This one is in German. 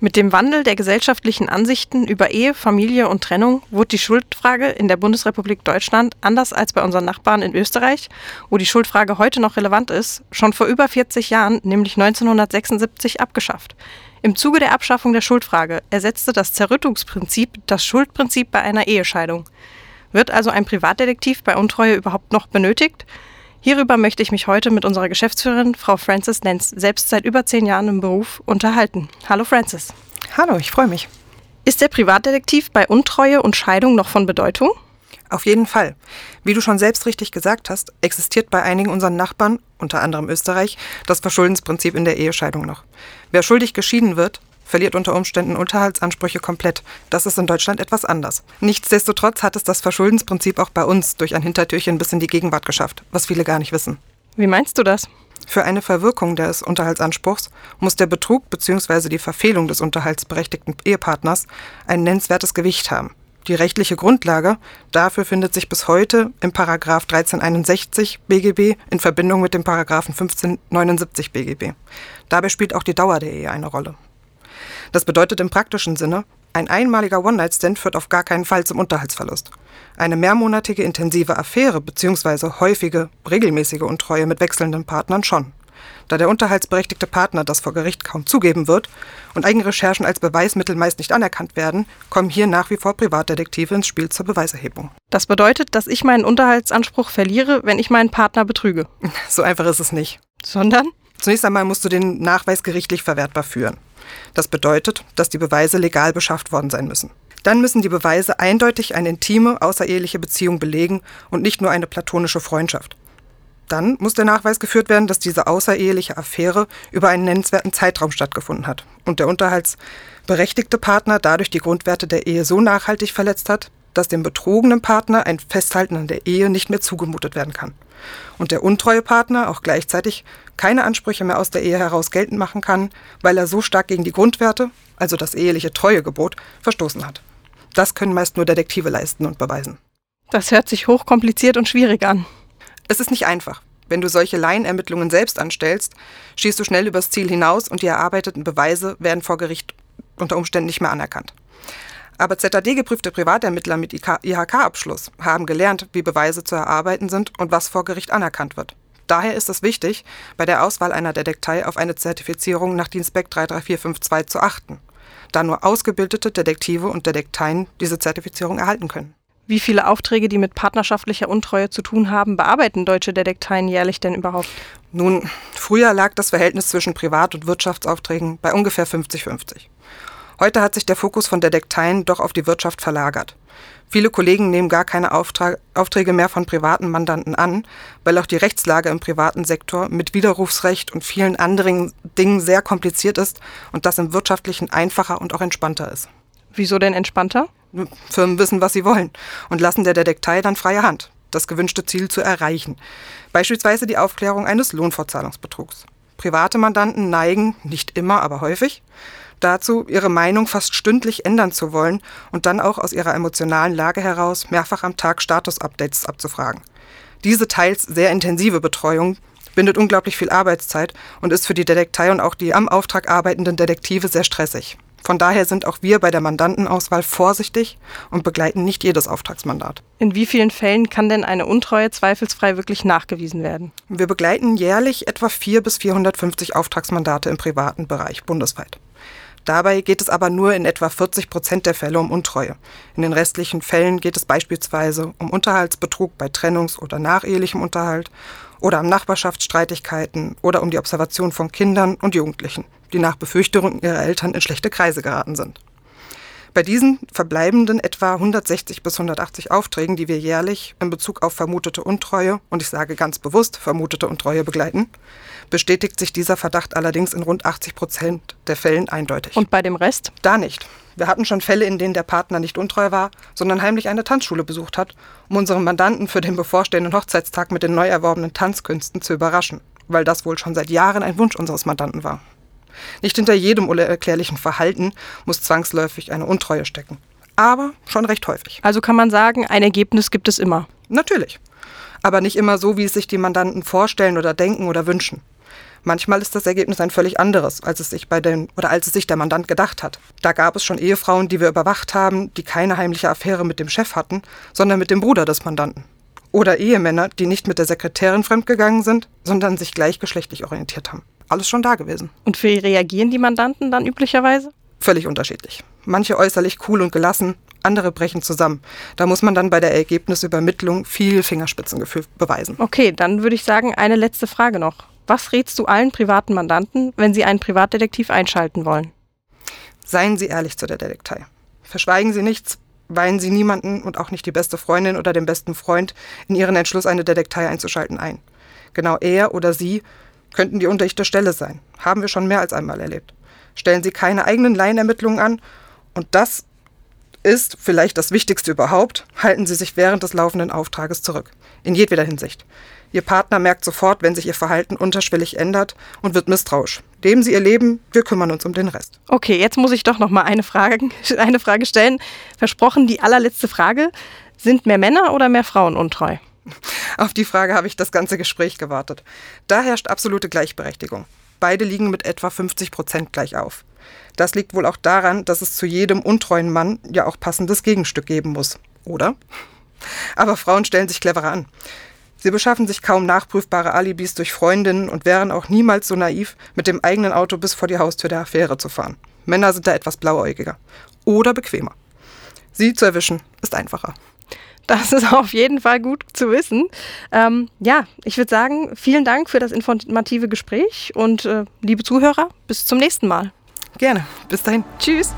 Mit dem Wandel der gesellschaftlichen Ansichten über Ehe, Familie und Trennung wurde die Schuldfrage in der Bundesrepublik Deutschland, anders als bei unseren Nachbarn in Österreich, wo die Schuldfrage heute noch relevant ist, schon vor über 40 Jahren, nämlich 1976, abgeschafft. Im Zuge der Abschaffung der Schuldfrage ersetzte das Zerrüttungsprinzip das Schuldprinzip bei einer Ehescheidung. Wird also ein Privatdetektiv bei Untreue überhaupt noch benötigt? Hierüber möchte ich mich heute mit unserer Geschäftsführerin, Frau Frances Lenz, selbst seit über zehn Jahren im Beruf, unterhalten. Hallo Frances. Hallo, ich freue mich. Ist der Privatdetektiv bei Untreue und Scheidung noch von Bedeutung? Auf jeden Fall. Wie du schon selbst richtig gesagt hast, existiert bei einigen unserer Nachbarn, unter anderem Österreich, das Verschuldensprinzip in der Ehescheidung noch. Wer schuldig geschieden wird, verliert unter Umständen Unterhaltsansprüche komplett. Das ist in Deutschland etwas anders. Nichtsdestotrotz hat es das Verschuldensprinzip auch bei uns durch ein Hintertürchen bis in die Gegenwart geschafft, was viele gar nicht wissen. Wie meinst du das? Für eine Verwirkung des Unterhaltsanspruchs muss der Betrug bzw. die Verfehlung des unterhaltsberechtigten Ehepartners ein nennenswertes Gewicht haben. Die rechtliche Grundlage dafür findet sich bis heute im Paragraph 1361 BGB in Verbindung mit dem Paragraphen 1579 BGB. Dabei spielt auch die Dauer der Ehe eine Rolle. Das bedeutet im praktischen Sinne, ein einmaliger One-Night-Stand führt auf gar keinen Fall zum Unterhaltsverlust. Eine mehrmonatige intensive Affäre bzw. häufige, regelmäßige Untreue mit wechselnden Partnern schon. Da der unterhaltsberechtigte Partner das vor Gericht kaum zugeben wird und Eigenrecherchen als Beweismittel meist nicht anerkannt werden, kommen hier nach wie vor Privatdetektive ins Spiel zur Beweiserhebung. Das bedeutet, dass ich meinen Unterhaltsanspruch verliere, wenn ich meinen Partner betrüge. So einfach ist es nicht. Sondern? Zunächst einmal musst du den Nachweis gerichtlich verwertbar führen. Das bedeutet, dass die Beweise legal beschafft worden sein müssen. Dann müssen die Beweise eindeutig eine intime, außereheliche Beziehung belegen und nicht nur eine platonische Freundschaft. Dann muss der Nachweis geführt werden, dass diese außereheliche Affäre über einen nennenswerten Zeitraum stattgefunden hat und der unterhaltsberechtigte Partner dadurch die Grundwerte der Ehe so nachhaltig verletzt hat, dass dem betrogenen Partner ein Festhalten an der Ehe nicht mehr zugemutet werden kann. Und der untreue Partner auch gleichzeitig keine Ansprüche mehr aus der Ehe heraus geltend machen kann, weil er so stark gegen die Grundwerte, also das eheliche Treuegebot, verstoßen hat. Das können meist nur Detektive leisten und beweisen. Das hört sich hochkompliziert und schwierig an. Es ist nicht einfach. Wenn du solche Laienermittlungen selbst anstellst, schießt du schnell übers Ziel hinaus und die erarbeiteten Beweise werden vor Gericht unter Umständen nicht mehr anerkannt. Aber ZAD-geprüfte Privatermittler mit IHK-Abschluss haben gelernt, wie Beweise zu erarbeiten sind und was vor Gericht anerkannt wird. Daher ist es wichtig, bei der Auswahl einer Detektei auf eine Zertifizierung nach DIN SPEC 33452 zu achten, da nur ausgebildete Detektive und Detekteien diese Zertifizierung erhalten können. Wie viele Aufträge, die mit partnerschaftlicher Untreue zu tun haben, bearbeiten deutsche Detekteien jährlich denn überhaupt? Nun, früher lag das Verhältnis zwischen Privat- und Wirtschaftsaufträgen bei ungefähr 50-50. Heute hat sich der Fokus von Detekteien doch auf die Wirtschaft verlagert. Viele Kollegen nehmen gar keine Auftrag, Aufträge mehr von privaten Mandanten an, weil auch die Rechtslage im privaten Sektor mit Widerrufsrecht und vielen anderen Dingen sehr kompliziert ist und das im wirtschaftlichen einfacher und auch entspannter ist. Wieso denn entspannter? Firmen wissen, was sie wollen und lassen der Detektei dann freie Hand, das gewünschte Ziel zu erreichen. Beispielsweise die Aufklärung eines Lohnfortzahlungsbetrugs. Private Mandanten neigen, nicht immer, aber häufig, dazu, ihre Meinung fast stündlich ändern zu wollen und dann auch aus ihrer emotionalen Lage heraus mehrfach am Tag Status-Updates abzufragen. Diese teils sehr intensive Betreuung bindet unglaublich viel Arbeitszeit und ist für die Detektei und auch die am Auftrag arbeitenden Detektive sehr stressig. Von daher sind auch wir bei der Mandantenauswahl vorsichtig und begleiten nicht jedes Auftragsmandat. In wie vielen Fällen kann denn eine Untreue zweifelsfrei wirklich nachgewiesen werden? Wir begleiten jährlich etwa 4 bis 450 Auftragsmandate im privaten Bereich bundesweit. Dabei geht es aber nur in etwa 40 Prozent der Fälle um Untreue. In den restlichen Fällen geht es beispielsweise um Unterhaltsbetrug bei Trennungs- oder nachehelichem Unterhalt oder um Nachbarschaftsstreitigkeiten oder um die Observation von Kindern und Jugendlichen, die nach Befürchtungen ihrer Eltern in schlechte Kreise geraten sind. Bei diesen verbleibenden etwa 160 bis 180 Aufträgen, die wir jährlich in Bezug auf vermutete Untreue, und ich sage ganz bewusst vermutete Untreue begleiten, bestätigt sich dieser Verdacht allerdings in rund 80 Prozent der Fällen eindeutig. Und bei dem Rest? Da nicht. Wir hatten schon Fälle, in denen der Partner nicht untreu war, sondern heimlich eine Tanzschule besucht hat, um unseren Mandanten für den bevorstehenden Hochzeitstag mit den neu erworbenen Tanzkünsten zu überraschen, weil das wohl schon seit Jahren ein Wunsch unseres Mandanten war. Nicht hinter jedem unerklärlichen Verhalten muss zwangsläufig eine Untreue stecken. Aber schon recht häufig. Also kann man sagen, ein Ergebnis gibt es immer. Natürlich. Aber nicht immer so, wie es sich die Mandanten vorstellen oder denken oder wünschen. Manchmal ist das Ergebnis ein völlig anderes, als es sich bei den oder als es sich der Mandant gedacht hat. Da gab es schon Ehefrauen, die wir überwacht haben, die keine heimliche Affäre mit dem Chef hatten, sondern mit dem Bruder des Mandanten. Oder Ehemänner, die nicht mit der Sekretärin fremdgegangen sind, sondern sich gleichgeschlechtlich orientiert haben. Alles schon da gewesen. Und wie reagieren die Mandanten dann üblicherweise? Völlig unterschiedlich. Manche äußerlich cool und gelassen, andere brechen zusammen. Da muss man dann bei der Ergebnisübermittlung viel Fingerspitzengefühl beweisen. Okay, dann würde ich sagen, eine letzte Frage noch. Was rätst du allen privaten Mandanten, wenn sie einen Privatdetektiv einschalten wollen? Seien Sie ehrlich zu der Detektei. Verschweigen Sie nichts, weihen Sie niemanden und auch nicht die beste Freundin oder den besten Freund in Ihren Entschluss, eine Detektei einzuschalten ein. Genau er oder sie könnten die undichte Stelle sein. Haben wir schon mehr als einmal erlebt. Stellen Sie keine eigenen Laienermittlungen an und das ist vielleicht das Wichtigste überhaupt, halten Sie sich während des laufenden Auftrages zurück. In jedweder Hinsicht. Ihr Partner merkt sofort, wenn sich ihr Verhalten unterschwellig ändert und wird misstrauisch. Leben Sie Ihr Leben, wir kümmern uns um den Rest. Okay, jetzt muss ich doch noch mal eine Frage, eine Frage stellen. Versprochen, die allerletzte Frage. Sind mehr Männer oder mehr Frauen untreu? Auf die Frage habe ich das ganze Gespräch gewartet. Da herrscht absolute Gleichberechtigung. Beide liegen mit etwa 50 Prozent gleich auf. Das liegt wohl auch daran, dass es zu jedem untreuen Mann ja auch passendes Gegenstück geben muss. Oder? Aber Frauen stellen sich cleverer an. Sie beschaffen sich kaum nachprüfbare Alibis durch Freundinnen und wären auch niemals so naiv, mit dem eigenen Auto bis vor die Haustür der Affäre zu fahren. Männer sind da etwas blauäugiger. Oder bequemer. Sie zu erwischen ist einfacher. Das ist auf jeden Fall gut zu wissen. Ähm, ja, ich würde sagen, vielen Dank für das informative Gespräch und äh, liebe Zuhörer, bis zum nächsten Mal. Gerne. Bis dahin. Tschüss.